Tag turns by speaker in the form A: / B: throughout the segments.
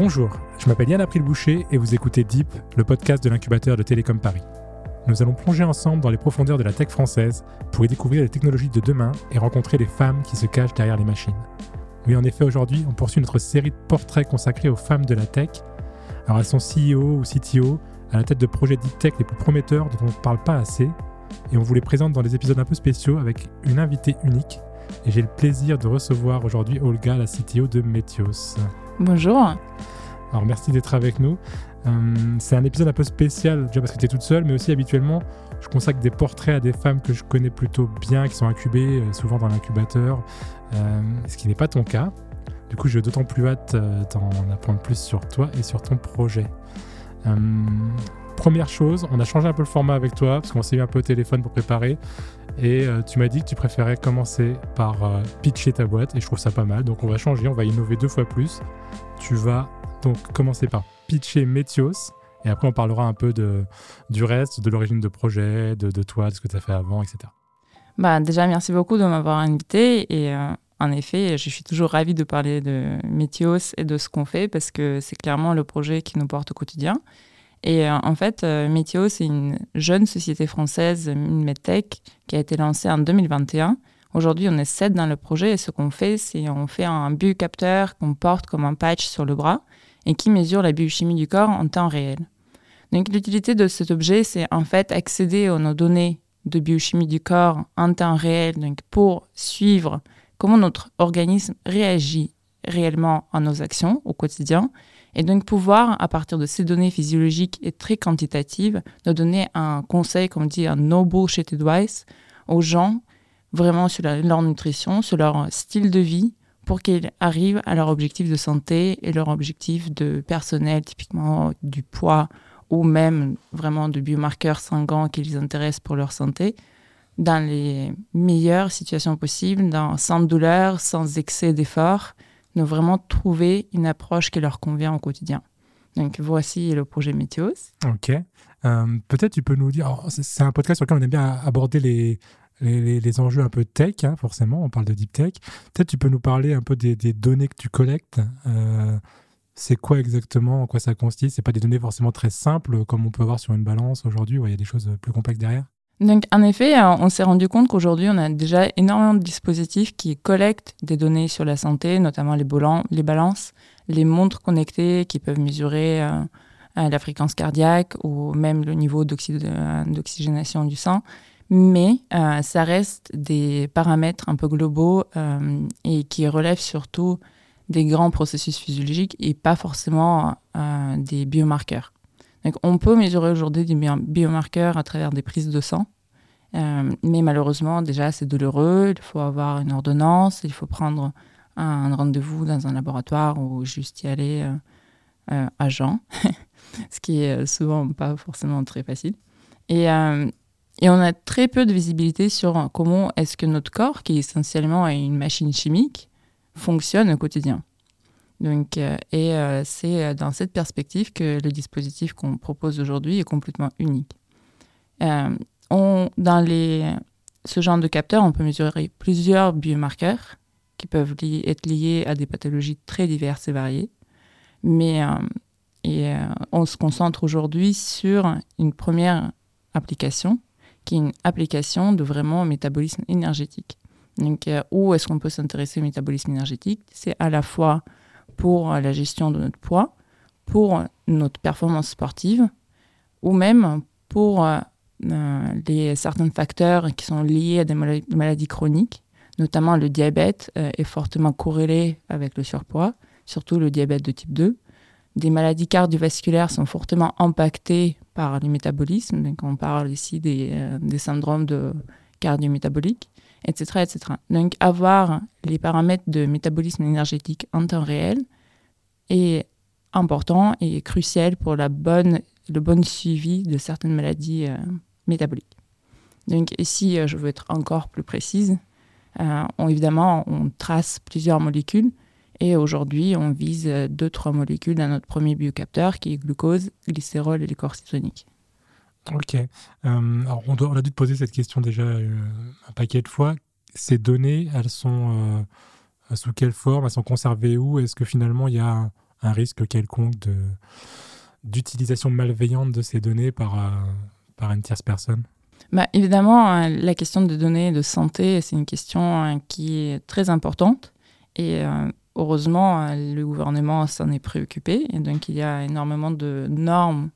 A: Bonjour, je m'appelle Yann April Boucher et vous écoutez Deep, le podcast de l'incubateur de Télécom Paris. Nous allons plonger ensemble dans les profondeurs de la tech française pour y découvrir les technologies de demain et rencontrer les femmes qui se cachent derrière les machines. Oui, en effet, aujourd'hui, on poursuit notre série de portraits consacrés aux femmes de la tech. Alors, elles sont CEO ou CTO, à la tête de projets deep tech les plus prometteurs dont on ne parle pas assez, et on vous les présente dans des épisodes un peu spéciaux avec une invitée unique. Et j'ai le plaisir de recevoir aujourd'hui Olga, la CTO de Metios.
B: Bonjour.
A: Alors merci d'être avec nous. Euh, c'est un épisode un peu spécial, déjà parce que tu es toute seule, mais aussi habituellement, je consacre des portraits à des femmes que je connais plutôt bien, qui sont incubées, euh, souvent dans l'incubateur, euh, ce qui n'est pas ton cas. Du coup, j'ai d'autant plus hâte d'en apprendre plus sur toi et sur ton projet. Première chose, on a changé un peu le format avec toi, parce qu'on s'est eu un peu au téléphone pour préparer. Et tu m'as dit que tu préférais commencer par pitcher ta boîte, et je trouve ça pas mal. Donc on va changer, on va innover deux fois plus. Tu vas donc commencer par pitcher Métios. Et après, on parlera un peu de, du reste, de l'origine de projet, de, de, toi, de ce que tu as fait avant, etc.
B: Bah, déjà, merci beaucoup de m'avoir invité. Et euh, en effet, je suis toujours ravie de parler de Métios et de ce qu'on fait parce que c'est clairement le projet qui nous porte au quotidien. Et euh, en fait, euh, Météo, c'est une jeune société française, une medtech, qui a été lancée en 2021. Aujourd'hui, on est sept dans le projet et ce qu'on fait, c'est on fait un biocapteur qu'on porte comme un patch sur le bras et qui mesure la biochimie du corps en temps réel. Donc l'utilité de cet objet, c'est en fait accéder à nos données de biochimie du corps en temps réel donc pour suivre comment notre organisme réagit réellement à nos actions au quotidien et donc pouvoir, à partir de ces données physiologiques et très quantitatives, de donner un conseil, comme on dit, un no bullshit advice aux gens vraiment sur leur nutrition, sur leur style de vie, pour qu'ils arrivent à leur objectif de santé et leur objectif de personnel, typiquement du poids ou même vraiment de biomarqueurs sanguins qui les intéressent pour leur santé, dans les meilleures situations possibles, sans douleur, sans excès d'effort, de vraiment trouver une approche qui leur convient au quotidien. Donc voici le projet Météos.
A: Ok. Euh, peut-être tu peux nous dire, c'est un podcast sur lequel on aime bien aborder les, les, enjeux un peu tech, hein, forcément, on parle de deep tech. Peut-être tu peux nous parler un peu des, données que tu collectes. Euh, c'est quoi exactement, en quoi ça consiste? C'est pas des données forcément très simples comme on peut voir sur une balance aujourd'hui, il y a des choses plus complexes derrière?
B: Donc, en effet, euh, on s'est rendu compte qu'aujourd'hui, on a déjà énormément de dispositifs qui collectent des données sur la santé, notamment les, les balances, les montres connectées qui peuvent mesurer euh, la fréquence cardiaque ou même le niveau d'oxygénation du sang mais euh, ça reste des paramètres un peu globaux et qui relèvent surtout des grands processus physiologiques et pas forcément des biomarqueurs. On peut mesurer aujourd'hui des biomarqueurs à travers des prises de sang, mais malheureusement, déjà, c'est douloureux, il faut avoir une ordonnance, il faut prendre un rendez-vous dans un laboratoire ou juste y aller à Jean, ce qui est souvent pas forcément très facile. Et, et on a très peu de visibilité sur comment est-ce que notre corps, qui essentiellement est une machine chimique, fonctionne au quotidien. Donc, euh, et euh, c'est euh, dans cette perspective que le dispositif qu'on propose aujourd'hui est complètement unique. dans les, ce genre de capteurs, on peut mesurer plusieurs biomarqueurs qui peuvent être liés à des pathologies très diverses et variées. Mais on se concentre aujourd'hui sur une première application qui est une application de vraiment métabolisme énergétique. Donc, où est-ce qu'on peut s'intéresser au métabolisme énergétique? C'est à la fois pour la gestion de notre poids, pour notre performance sportive, ou même pour euh, les, certains facteurs qui sont liés à des maladies chroniques, notamment le diabète euh, est fortement corrélé avec le surpoids, surtout le diabète de type 2. Des maladies cardiovasculaires sont fortement impactées par les métabolismes. Donc, on parle ici des, euh, des syndromes de cardiométabolique, etc., etc. Donc, avoir les paramètres de métabolisme énergétique en temps réel est important et crucial pour la bonne, le bon suivi de certaines maladies euh, métaboliques. Donc, ici, euh, je veux être encore plus précise. on, évidemment, on trace plusieurs molécules et aujourd'hui, on vise deux, trois molécules dans notre premier biocapteur qui est glucose, glycérol et les corps.
A: Ok. Euh, alors, on, a dû te poser cette question déjà euh, un paquet de fois. Ces données, elles sont euh, sous quelle forme? Elles sont conservées où? Est-ce que finalement, il y a un risque quelconque d'utilisation malveillante de ces données par, par une tierce personne?
B: Bah, Évidemment, la question des données de santé, c'est une question qui est très importante. Et heureusement, le gouvernement s'en est préoccupé. Et donc, il y a énormément de normes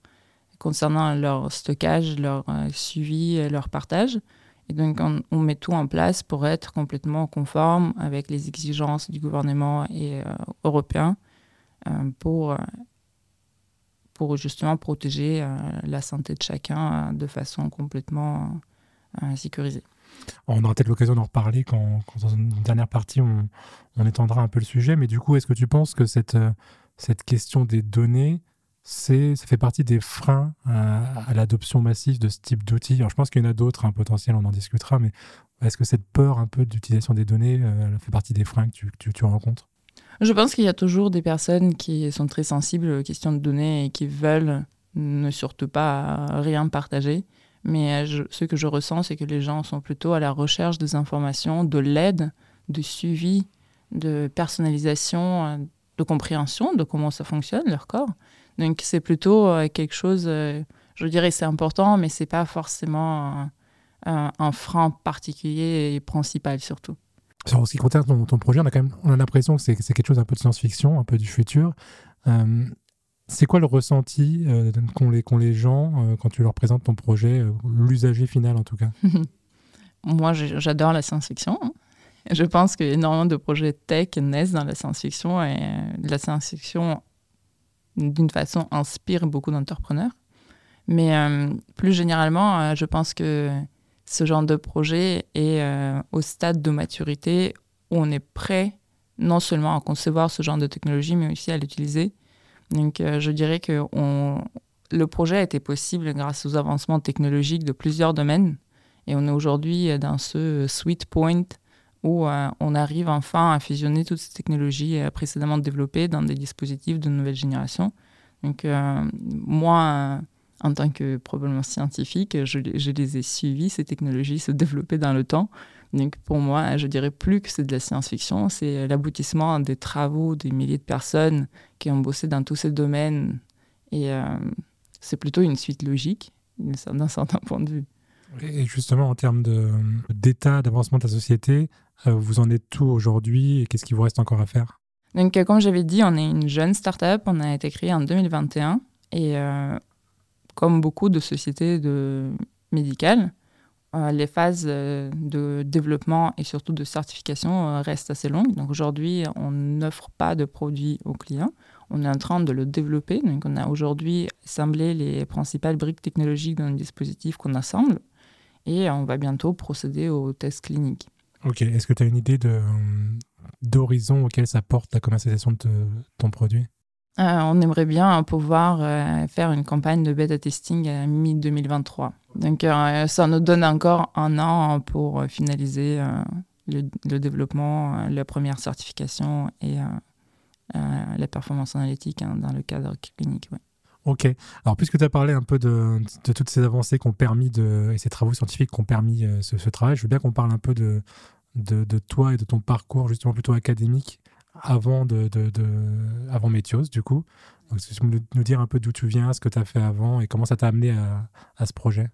B: concernant leur stockage, leur suivi, leur partage. Et donc, on, met tout en place pour être complètement conforme avec les exigences du gouvernement et, euh, européen euh, pour, euh, pour justement protéger la santé de chacun de façon complètement sécurisée.
A: On aura peut-être l'occasion d'en reparler quand, dans une dernière partie, on, on, étendra un peu le sujet. Mais du coup, est-ce que tu penses que cette, cette question des données c'est, ça fait partie des freins à, l'adoption massive de ce type d'outils. Je pense qu'il y en a d'autres, un hein, potentiel, on en discutera, mais est-ce que cette peur un peu d'utilisation des données euh, fait partie des freins que tu, rencontres?
B: Je pense qu'il y a toujours des personnes qui sont très sensibles aux questions de données et qui veulent ne surtout pas rien partager. Mais euh, ce que je ressens, c'est que les gens sont plutôt à la recherche des informations, de l'aide, de suivi, de personnalisation, euh, de compréhension de comment ça fonctionne, leur corps. Donc c'est plutôt euh, quelque chose, euh, je dirais c'est important, mais c'est pas forcément un, frein particulier et principal surtout.
A: Sur ce qui concerne ton, projet, on a quand même on a l'impression que c'est quelque chose un peu de science-fiction, un peu du futur. Euh, c'est quoi le ressenti qu'ont les, les, gens quand tu leur présentes ton projet, l'usager final en tout cas?
B: Moi, j'adore la science-fiction. Je pense qu'énormément de projets tech naissent dans la science-fiction et la science-fiction d'une façon, inspire beaucoup d'entrepreneurs. Mais euh, plus généralement, euh, je pense que ce genre de projet est euh, au stade de maturité où on est prêt non seulement à concevoir ce genre de technologie, mais aussi à l'utiliser. Donc je dirais que le projet a été possible grâce aux avancements technologiques de plusieurs domaines. Et on est aujourd'hui dans ce sweet point où euh, on arrive enfin à fusionner toutes ces technologies euh, précédemment développées dans des dispositifs de nouvelle génération. Donc euh, moi, en tant que probablement scientifique, je, les ai suivis, ces technologies se développer dans le temps. Donc pour moi, je dirais plus que c'est de la science-fiction, c'est l'aboutissement des travaux des milliers de personnes qui ont bossé dans tous ces domaines. Et c'est plutôt une suite logique d'un certain point de vue.
A: Et justement, en termes d'état, d'avancement de la société, euh, vous en êtes tout aujourd'hui et qu'est-ce qu'il vous reste encore à faire?
B: Donc, euh, comme j'avais dit, on est une jeune start-up. On a été créé en 2021. Et euh, comme beaucoup de sociétés de médicales, les phases de développement et surtout de certification restent assez longues. Donc aujourd'hui, on n'offre pas de produit aux clients. On est en train de le développer. Donc on a aujourd'hui assemblé les principales briques technologiques dans le dispositif qu'on assemble et on va bientôt procéder aux tests cliniques.
A: Ok, est-ce que tu as une idée d'horizon auquel ça porte la commercialisation de ton produit?
B: Euh, On aimerait bien pouvoir euh, faire une campagne de bêta testing à mi-2023. Donc euh, ça nous donne encore un an pour finaliser le, développement, la première certification et la performance analytique hein, dans le cadre clinique.
A: Ok. Alors, puisque tu as parlé un peu de, toutes ces avancées qui ont permis de, et ces travaux scientifiques qui ont permis euh, ce, travail, je veux bien qu'on parle un peu de, de, toi et de ton parcours, justement plutôt académique, avant, de, avant Métios, du coup. Donc, tu peux nous dire un peu d'où tu viens, ce que tu as fait avant et comment ça t'a amené à, à, ce projet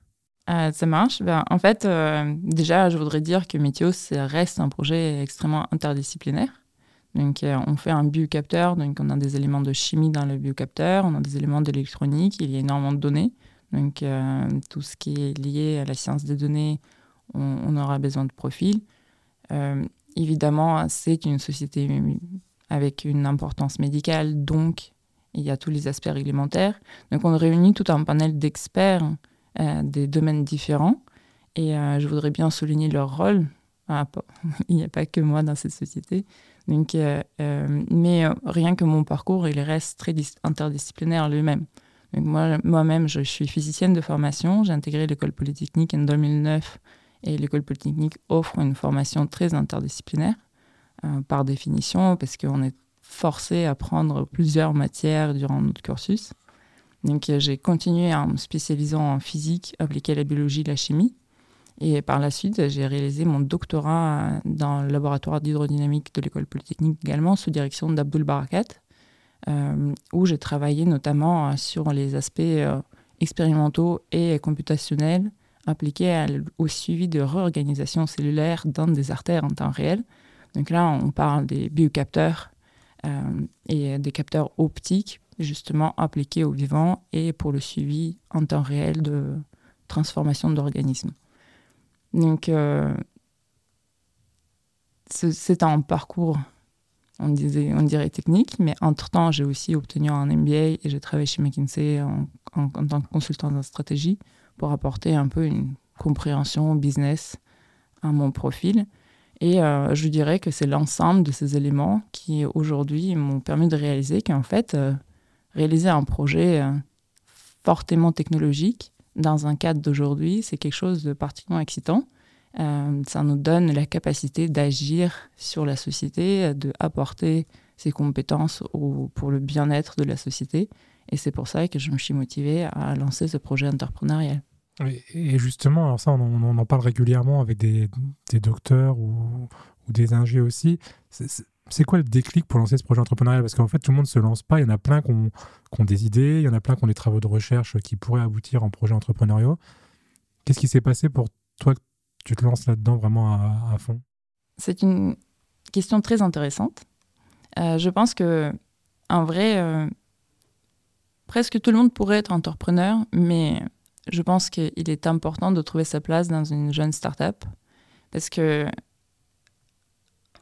B: euh, ça marche. Ben, en fait, euh, déjà, je voudrais dire que Météos reste un projet extrêmement interdisciplinaire. Donc, euh, on fait un biocapteur, donc on a des éléments de chimie dans le biocapteur, on a des éléments d'électronique, il y a énormément de données. Donc, euh, tout ce qui est lié à la science des données, on, aura besoin de profils. Euh, évidemment, c'est une société avec une importance médicale, donc il y a tous les aspects réglementaires. Donc, on réunit tout un panel d'experts des domaines différents. Et je voudrais bien souligner leur rôle. Ah, il n'y a pas que moi dans cette société. Donc, euh, euh, mais euh, rien que mon parcours, il reste très interdisciplinaire lui-même. moi, moi-même, je suis physicienne de formation. J'ai intégré l'école polytechnique en 2009 et l'école polytechnique offre une formation très interdisciplinaire par définition parce qu'on est forcé à prendre plusieurs matières durant notre cursus. Donc, j'ai continué en me spécialisant en physique appliquée à la biologie et la chimie. Et par la suite, j'ai réalisé mon doctorat dans le laboratoire d'hydrodynamique de l'école polytechnique également, sous direction d'Abdul Barakat, où j'ai travaillé notamment sur les aspects expérimentaux et computationnels appliqués au suivi de réorganisation cellulaire dans des artères en temps réel. Donc là, on parle des biocapteurs et des capteurs optiques justement appliqués au vivant et pour le suivi en temps réel de transformation d'organismes. Donc, euh, c'est un parcours, on, disait, on dirait technique, mais entre-temps, j'ai aussi obtenu un MBA et j'ai travaillé chez McKinsey en, tant que consultant en stratégie pour apporter un peu une compréhension business à mon profil. Et euh, je dirais que c'est l'ensemble de ces éléments qui, aujourd'hui, m'ont permis de réaliser qu'en fait, euh, réaliser un projet fortement technologique dans un cadre d'aujourd'hui, c'est quelque chose de particulièrement excitant. Euh, ça nous donne la capacité d'agir sur la société, d'apporter ses compétences pour le bien-être de la société. Et c'est pour ça que je me suis motivée à lancer ce projet entrepreneurial.
A: Et justement, alors ça, on, en parle régulièrement avec des, docteurs ou, des ingés aussi c'est quoi le déclic pour lancer ce projet entrepreneurial? Parce qu'en fait, tout le monde ne se lance pas. Il y en a plein qui ont, des idées, il y en a plein qui ont des travaux de recherche qui pourraient aboutir en projet entrepreneurial. Qu'est-ce qui s'est passé pour toi que tu te lances là-dedans vraiment à, fond?
B: C'est une question très intéressante. Euh, je pense que, en vrai, euh, presque tout le monde pourrait être entrepreneur, mais je pense qu'il est important de trouver sa place dans une jeune start-up parce que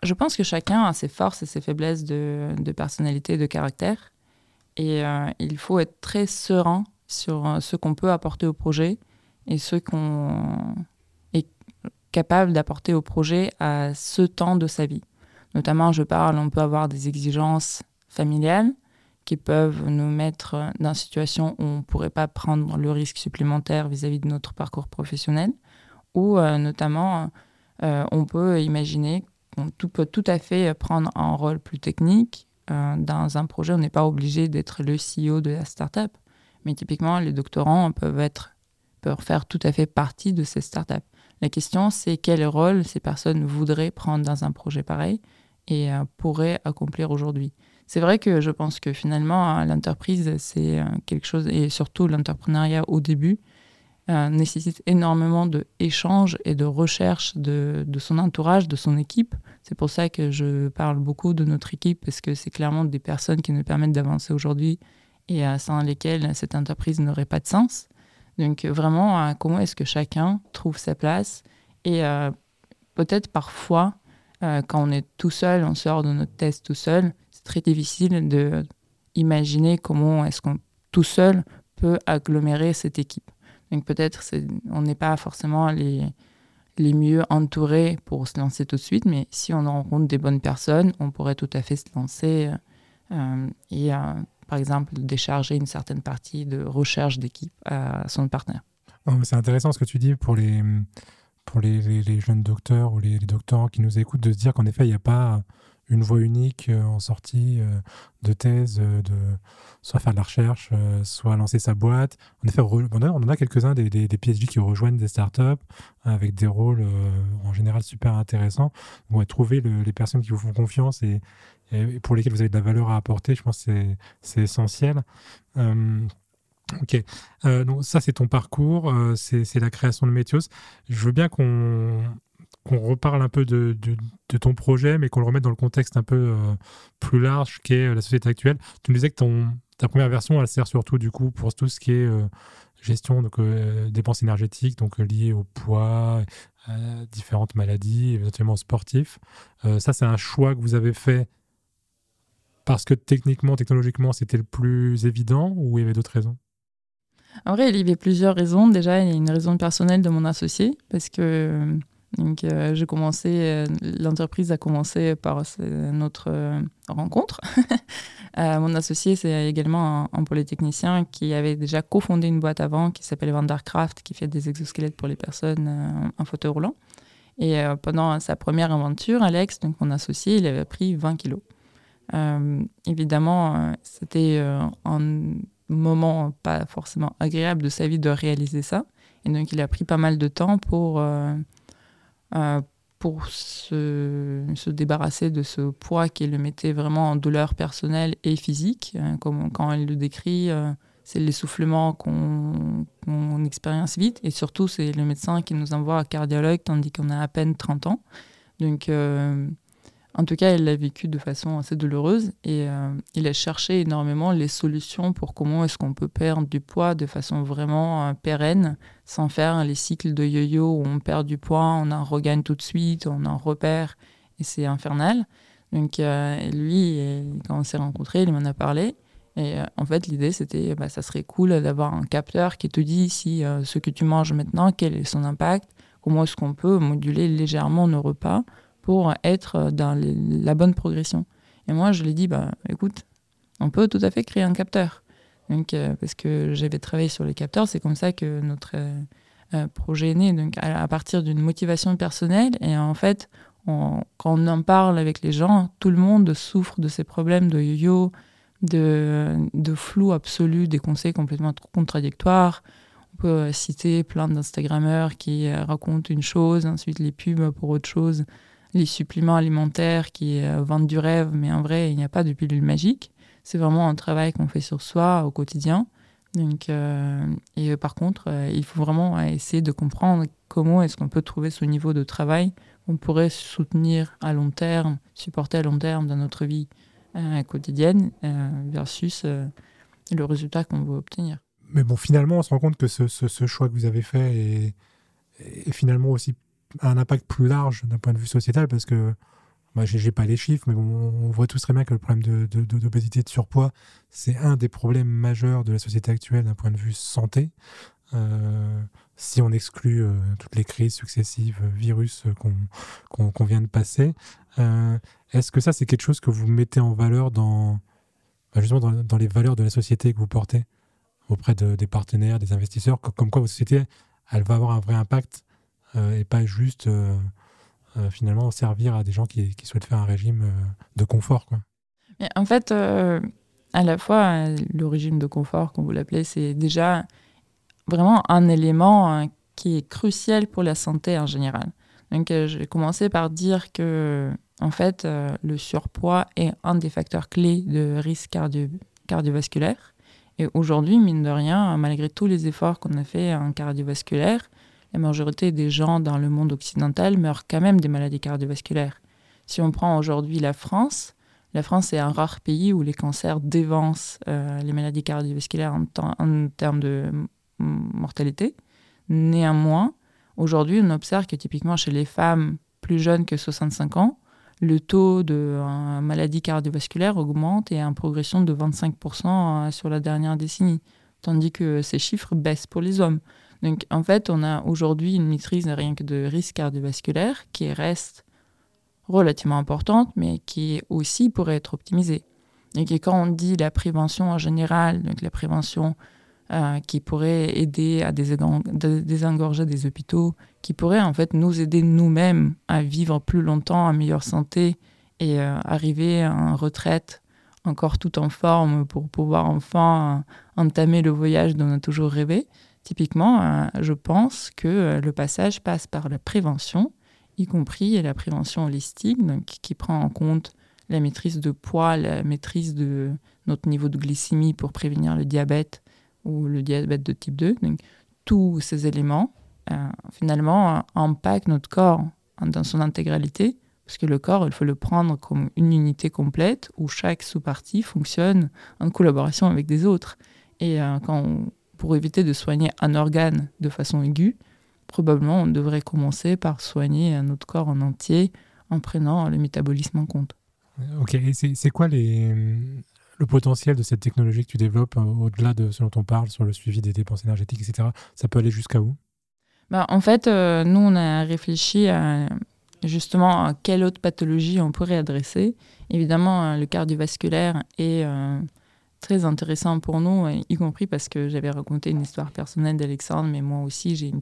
B: je pense que chacun a ses forces et ses faiblesses de, personnalité de caractère. Et euh, il faut être très serein sur euh, ce qu'on peut apporter au projet et ce qu'on est capable d'apporter au projet à ce temps de sa vie. Notamment, je parle, on peut avoir des exigences familiales qui peuvent nous mettre dans une situation où on ne pourrait pas prendre le risque supplémentaire vis-à-vis de notre parcours professionnel. Ou euh, notamment, on peut imaginer on peut tout à fait prendre un rôle plus technique. Euh, dans un projet, on n'est pas obligé d'être le CEO de la startup. Mais typiquement, les doctorants peuvent, être, peuvent faire tout à fait partie de ces startups. La question, c'est quel rôle ces personnes voudraient prendre dans un projet pareil et euh, pourraient accomplir aujourd'hui. C'est vrai que je pense que finalement, l'entreprise, c'est euh, quelque chose, et surtout l'entrepreneuriat au début, euh, nécessite énormément d'échanges et de recherche de, son entourage, de son équipe. C'est pour ça que je parle beaucoup de notre équipe, parce que c'est clairement des personnes qui nous permettent d'avancer aujourd'hui et euh, sans lesquelles cette entreprise n'aurait pas de sens. Donc vraiment, euh, comment est-ce que chacun trouve sa place Et peut-être parfois, quand on est tout seul, on sort de notre test tout seul, c'est très difficile de imaginer comment est-ce qu'on tout seul peut agglomérer cette équipe. Donc peut-être on n'est pas forcément les, les mieux entourés pour se lancer tout de suite, mais si on rencontre des bonnes personnes, on pourrait tout à fait se lancer euh, et, euh, par exemple, décharger une certaine partie de recherche d'équipe à son partenaire.
A: C'est intéressant ce que tu dis pour les, pour les, les, jeunes docteurs ou les, les, doctorants qui nous écoutent de se dire qu'en effet, il n'y a pas une voie unique euh, en sortie euh, de thèse, euh, de soit faire de la recherche, soit lancer sa boîte. En effet, on en a quelques-uns des, des, qui rejoignent des startups avec des rôles en général super intéressants. On trouver les personnes qui vous font confiance et, pour lesquelles vous avez de la valeur à apporter. Je pense que c'est essentiel. Ok, donc ça c'est ton parcours, c'est la création de Métios. Je veux bien qu'on qu'on reparle un peu de, ton projet, mais qu'on le remette dans le contexte un peu euh, plus large qu'est euh, la société actuelle. Tu nous disais que ton, ta première version, elle sert surtout du coup pour tout ce qui est euh, gestion, donc dépenses énergétiques, donc liées au poids, à différentes maladies, éventuellement sportifs. ça, c'est un choix que vous avez fait parce que techniquement, technologiquement, c'était le plus évident ou il y avait d'autres raisons?
B: En vrai, il y avait plusieurs raisons. Déjà, une raison personnelle de mon associé, parce que donc, euh, j'ai commencé, euh, l'entreprise a commencé par notre euh, rencontre. mon associé, c'est également un, polytechnicien qui avait déjà cofondé une boîte avant qui s'appelle Vandercraft, qui fait des exosquelettes pour les personnes en fauteuil roulant. Et pendant sa première aventure, Alex, donc mon associé, il avait pris 20 kilos. évidemment, c'était un moment pas forcément agréable de sa vie de réaliser ça. Et donc, il a pris pas mal de temps pour pour se, se, débarrasser de ce poids qui le mettait vraiment en douleur personnelle et physique. Hein, comme quand elle le décrit, euh, c'est l'essoufflement qu'on expérience vite. Et surtout, c'est le médecin qui nous envoie à cardiologue tandis qu'on a à peine 30 ans. Donc, euh, en tout cas, elle l'a vécu de façon assez douloureuse et euh, il a cherché énormément les solutions pour comment est-ce qu'on peut perdre du poids de façon vraiment euh, pérenne, sans faire les cycles de yo-yo où on perd du poids, on en regagne tout de suite, on en repère et c'est infernal. Donc euh, lui, quand on s'est rencontrés, il m'en a parlé. Et en fait, l'idée, c'était, bah, ça serait cool d'avoir un capteur qui te dit si ce que tu manges maintenant, quel est son impact, comment est-ce qu'on peut moduler légèrement nos repas pour être dans la bonne progression. Et moi, je lui ai dit, bah, écoute, on peut tout à fait créer un capteur. Donc, euh, parce que j'avais travaillé sur les capteurs, c'est comme ça que notre euh, euh, projet est né, donc à, partir d'une motivation personnelle. Et en fait, quand on en parle avec les gens, tout le monde souffre de ces problèmes de yo-yo, de, de flou absolu, des conseils complètement contradictoires. On peut citer plein d'Instagrammeurs qui racontent une chose, ensuite les pubs pour autre chose les suppléments alimentaires qui vendent du rêve, mais en vrai, il n'y a pas de pilule magique. C'est vraiment un travail qu'on fait sur soi au quotidien. Donc, euh, et euh, par contre, il faut vraiment essayer de comprendre comment est-ce qu'on peut trouver ce niveau de travail qu'on pourrait soutenir à long terme, supporter à long terme dans notre vie quotidienne versus le résultat qu'on veut obtenir.
A: Mais bon, finalement, on se rend compte que ce, ce, choix que vous avez fait est, est finalement aussi un impact plus large d'un point de vue sociétal parce que bah, j'ai pas les chiffres, mais on voit tous très bien que le problème d'obésité, de, de, surpoids, c'est un des problèmes majeurs de la société actuelle d'un point de vue santé. Euh, si on exclut euh, toutes les crises successives, euh, virus qu'on vient de passer, est-ce que ça, c'est quelque chose que vous mettez en valeur dans, bah, justement dans, les valeurs de la société que vous portez auprès de, des partenaires, des investisseurs, comme quoi votre société, elle va avoir un vrai impact et pas juste finalement servir à des gens qui, souhaitent faire un régime de confort. Quoi.
B: en fait, à la fois, le régime de confort, comme vous l'appelez, c'est déjà vraiment un élément qui est crucial pour la santé en général. Donc, j'ai commencé par dire que, en fait, le surpoids est un des facteurs clés de risque cardiovasculaire. Et aujourd'hui, mine de rien, malgré tous les efforts qu'on a fait en cardiovasculaire, la majorité des gens dans le monde occidental meurent quand même des maladies cardiovasculaires. Si on prend aujourd'hui la France, la France est un rare pays où les cancers dévancent euh, les maladies cardiovasculaires en, termes de mortalité. Néanmoins, aujourd'hui, on observe que typiquement chez les femmes plus jeunes que 65 ans, le taux de euh, maladies cardiovasculaires augmente et a une progression de 25% euh, sur la dernière décennie, tandis que ces chiffres baissent pour les hommes. Donc en fait, on a aujourd'hui une maîtrise rien que de risque cardiovasculaire qui reste relativement importante, mais qui aussi pourrait être optimisée. Et quand on dit la prévention en général, donc la prévention euh, qui pourrait aider à désengorger des hôpitaux, qui pourrait en fait nous aider nous-mêmes à vivre plus longtemps en meilleure santé et euh, arriver une retraite encore tout en forme pour pouvoir enfin entamer le voyage dont on a toujours rêvé. Typiquement, euh, je pense que euh, le passage passe par la prévention, y compris la prévention holistique, donc, qui prend en compte la maîtrise de poids, la maîtrise de notre niveau de glycémie pour prévenir le diabète ou le diabète de type 2. Donc, tous ces éléments, euh, finalement, impactent notre corps dans son intégralité, parce que le corps, il faut le prendre comme une unité complète où chaque sous-partie fonctionne en collaboration avec des autres. Et quand on, pour éviter de soigner un organe de façon aiguë, probablement on devrait commencer par soigner notre corps en entier en prenant le métabolisme en compte.
A: Ok, et c'est quoi les, le potentiel de cette technologie que tu développes euh, au-delà de ce dont on parle sur le suivi des dépenses énergétiques, etc. Ça peut aller jusqu'à où?
B: Bah, En fait, euh, nous, on a réfléchi à justement à quelle autre pathologie on pourrait adresser. Évidemment, euh, le cardiovasculaire est très intéressant pour nous, y compris parce que j'avais raconté une histoire personnelle d'Alexandre, mais moi aussi j'ai une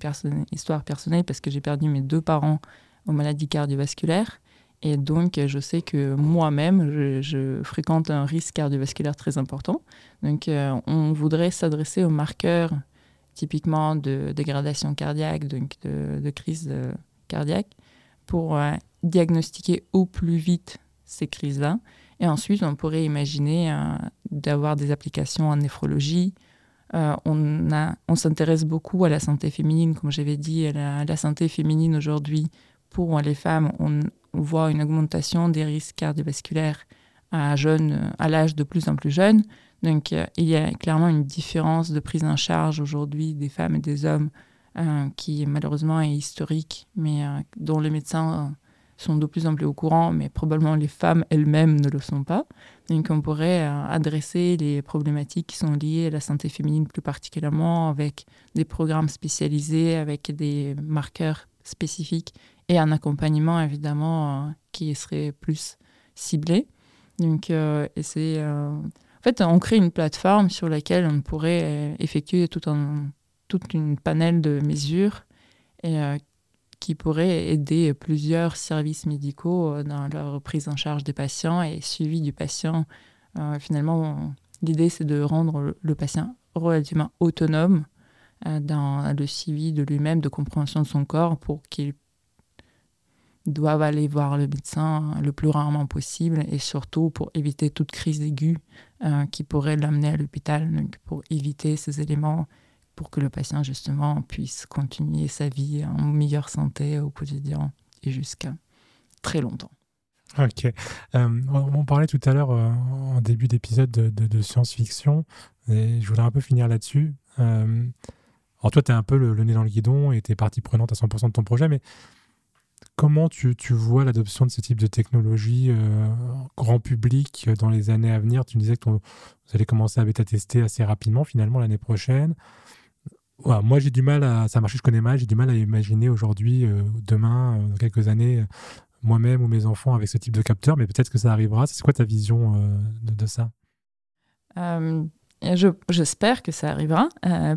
B: histoire personnelle parce que j'ai perdu mes deux parents aux maladies cardiovasculaires. Et donc, je sais que moi-même, je, fréquente un risque cardiovasculaire très important. Donc, euh, on voudrait s'adresser aux marqueurs typiquement de dégradation cardiaque, donc de, crise euh, cardiaque, pour diagnostiquer au plus vite ces crises-là. Ensuite, on pourrait imaginer d'avoir des applications en néphrologie, euh, on, on s'intéresse beaucoup à la santé féminine, comme j'avais dit, la, santé féminine aujourd'hui. Pour les femmes, on, voit une augmentation des risques cardiovasculaires à, à l'âge de plus en plus jeune. Donc, euh, il y a clairement une différence de prise en charge aujourd'hui des femmes et des hommes euh, qui malheureusement est historique, mais dont les médecins sont de plus en plus au courant, mais probablement les femmes elles-mêmes ne le sont pas. Donc on pourrait euh, adresser les problématiques qui sont liées à la santé féminine plus particulièrement avec des programmes spécialisés, avec des marqueurs spécifiques et un accompagnement évidemment euh, qui serait plus ciblé. Donc euh, c'est en fait on crée une plateforme sur laquelle on pourrait effectuer tout un, toute une panel de mesures et qui pourrait aider plusieurs services médicaux euh, dans leur prise en charge des patients et suivi du patient. Euh, finalement, l'idée, c'est de rendre le patient relativement autonome euh, dans le suivi de lui-même, de compréhension de son corps pour qu'il doive aller voir le médecin le plus rarement possible et surtout pour éviter toute crise aiguë qui pourrait l'amener à l'hôpital, donc pour éviter ces éléments pour que le patient justement puisse continuer sa vie en meilleure santé au quotidien et jusqu'à très longtemps.
A: Ok. Euh, on parlait tout à l'heure euh, en début d'épisode de, science-fiction et je voudrais un peu finir là-dessus. Euh, alors toi, tu es un peu le, nez dans le guidon et tu es partie prenante à 100% de ton projet, mais comment tu, tu vois l'adoption de ce type de technologie grand public dans les années à venir? Tu me disais que vous allez commencer à bêta-tester assez rapidement finalement l'année prochaine moi, j'ai du mal à. Ça marche, je connais mal. J'ai du mal à imaginer aujourd'hui, euh, demain, euh, dans quelques années, euh, moi-même ou mes enfants avec ce type de capteur, mais peut-être que ça arrivera. C'est quoi ta vision de, ça?
B: J'espère que ça arrivera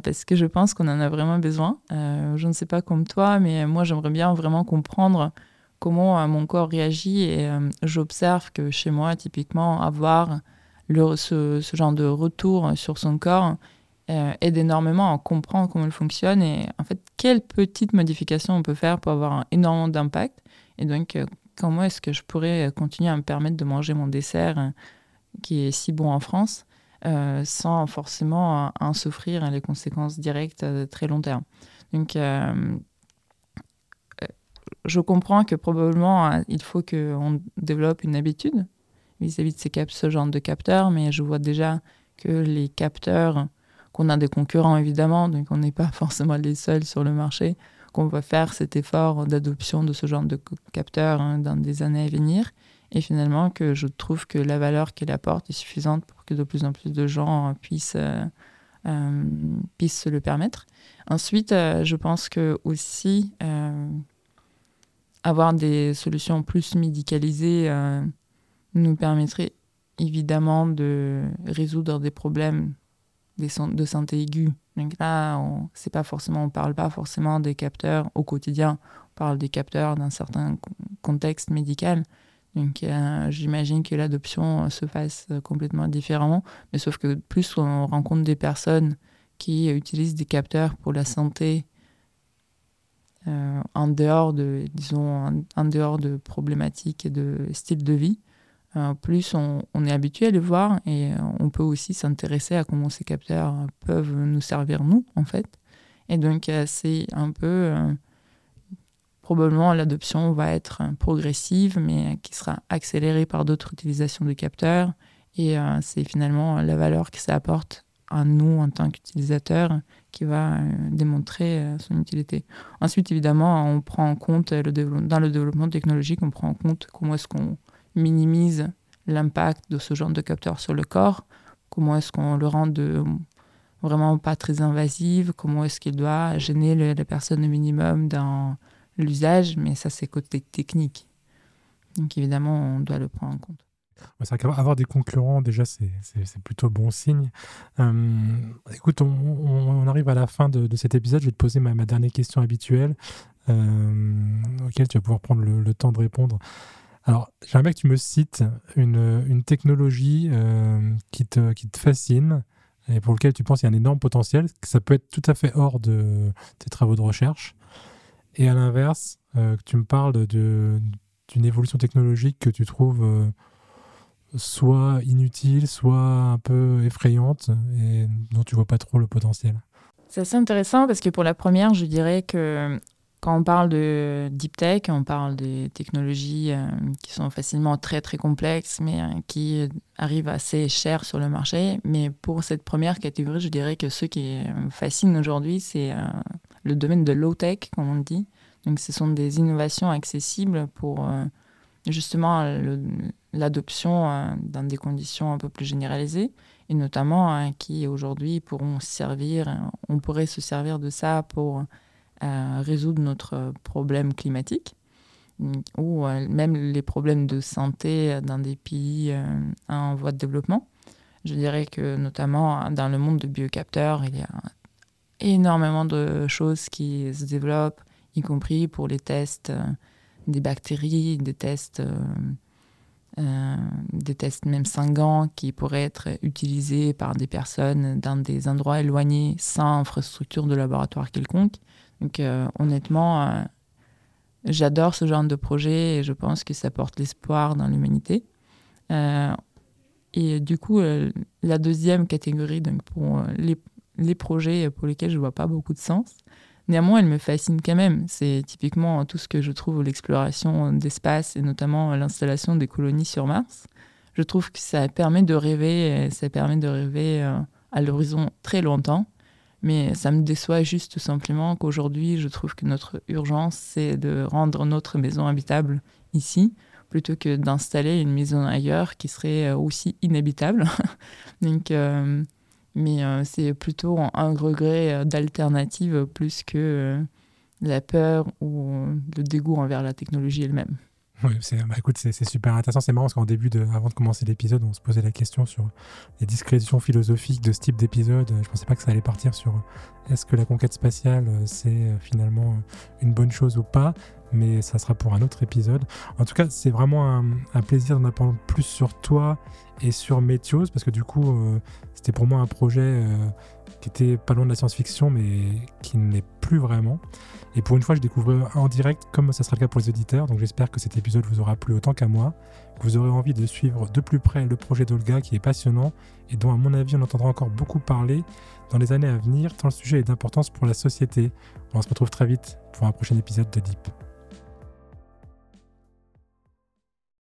B: parce que je pense qu'on en a vraiment besoin. je ne sais pas comme toi, mais moi, j'aimerais bien vraiment comprendre comment mon corps réagit et j'observe que chez moi, typiquement, avoir le, ce, ce, genre de retour sur son corps euh, aide énormément à comprendre comment elle fonctionne et en fait quelles petites modifications on peut faire pour avoir énormément d'impact. Et donc euh, comment est-ce que je pourrais continuer à me permettre de manger mon dessert euh, qui est si bon en France sans forcément en souffrir les conséquences directes à très long terme. Donc je comprends que probablement il faut qu'on développe une habitude vis-à-vis de ces ce genre de capteurs, mais je vois déjà que les capteurs qu'on a des concurrents évidemment, donc on n'est pas forcément les seuls sur le marché, qu'on va faire cet effort d'adoption de ce genre de capteurs hein, dans des années à venir. Et finalement, que je trouve que la valeur qu'il apporte est suffisante pour que de plus en plus de gens puissent, euh, euh, puissent se le permettre. Ensuite, euh, je pense que aussi avoir des solutions plus médicalisées nous permettrait évidemment de résoudre des problèmes de santé aiguë. Donc là, on c'est pas forcément, on parle pas forcément des capteurs au quotidien. On parle des capteurs d'un certain contexte médical. Donc euh, j'imagine que l'adoption se fasse complètement différemment. Mais sauf que plus on rencontre des personnes qui utilisent des capteurs pour la santé euh, en dehors de, disons, en, dehors de problématiques et de style de vie, euh, plus on, est habitué à les voir et euh, on peut aussi s'intéresser à comment ces capteurs peuvent nous servir nous, en fait. Et donc, euh, c'est un peu... probablement, l'adoption va être progressive, mais qui sera accélérée par d'autres utilisations de capteurs. Et c'est finalement la valeur que ça apporte à nous en tant qu'utilisateurs qui va démontrer son utilité. Ensuite, évidemment, on prend en compte, dans le développement technologique, on prend en compte comment est-ce qu'on minimise l'impact de ce genre de capteur sur le corps Comment est-ce qu'on le rend vraiment pas très invasive Comment est-ce qu'il doit gêner les personnes au minimum dans l'usage Mais ça, c'est côté technique. Donc évidemment, on doit le prendre en compte.
A: C'est avoir des concurrents, déjà, c'est plutôt bon signe. Euh, écoute, on, arrive à la fin de, cet épisode. Je vais te poser ma, dernière question habituelle, euh, auquel tu vas pouvoir prendre le temps de répondre. Alors, j'aimerais que tu me cites une, technologie euh, qui, te, qui te fascine et pour lequel tu penses qu'il y a un énorme potentiel, que ça peut être tout à fait hors de tes travaux de recherche, Et à l'inverse, que tu me parles d'une évolution technologique que tu trouves soit inutile, soit un peu effrayante et dont tu vois pas trop le potentiel.
B: C'est assez intéressant parce que pour la première, je dirais que quand on parle de deep tech, on parle des technologies euh, qui sont facilement très très complexes, mais euh, qui arrivent assez cher sur le marché. Mais pour cette première catégorie, je dirais que ce qui me fascine aujourd'hui, c'est euh, le domaine de low tech, comme on dit. Donc, ce sont des innovations accessibles pour justement l'adoption dans des conditions un peu plus généralisées et notamment qui aujourd'hui pourront servir, on pourrait se servir de ça pour résoudre notre problème climatique ou euh, même les problèmes de santé dans des pays euh, en voie de développement. Je dirais que notamment dans le monde de biocapteurs, il y a énormément de choses qui se développent, y compris pour les tests euh, des bactéries, des tests, des tests même sanguins qui pourraient être utilisés par des personnes dans des endroits éloignés sans infrastructure de laboratoire quelconque. Donc euh, honnêtement, euh, j'adore ce genre de projet et je pense que ça porte l'espoir dans l'humanité. Euh, et du coup, la deuxième catégorie, donc pour les, projets pour lesquels je ne vois pas beaucoup de sens, néanmoins, elle me fascine quand même. C'est typiquement tout ce que je trouve l'exploration d'espace et notamment l'installation des colonies sur Mars. Je trouve que ça permet de rêver, ça permet de rêver à l'horizon très longtemps. Mais ça me déçoit juste tout simplement qu'aujourd'hui, je trouve que notre urgence, c'est de rendre notre maison habitable ici, plutôt que d'installer une maison ailleurs qui serait euh, aussi inhabitable. Donc, euh, mais euh, c'est plutôt un regret d'alternative plus que la peur ou le dégoût envers la technologie elle-même.
A: Oui, c'est, bah, écoute, c'est, super intéressant. C'est marrant parce qu'en début, de, avant de commencer l'épisode, on se posait la question sur les discrétions philosophiques de ce type d'épisode. Je pensais pas que ça allait partir sur est-ce que la conquête spatiale, euh, c'est euh, finalement une bonne chose ou pas? Mais ça sera pour un autre épisode. En tout cas, c'est vraiment un, plaisir d'en apprendre plus sur toi et sur Météos, parce que du coup, euh, c'était pour moi un projet qui était pas loin de la science-fiction, mais qui ne l'est plus vraiment. Et pour une fois, je découvre en direct, comme ça sera le cas pour les auditeurs. Donc j'espère que cet épisode vous aura plu autant qu'à moi, que vous aurez envie de suivre de plus près le projet d'Olga qui est passionnant et dont, à mon avis, on entendra encore beaucoup parler dans les années à venir, tant le sujet est d'importance pour la société. On se retrouve très vite pour un prochain épisode de Deep.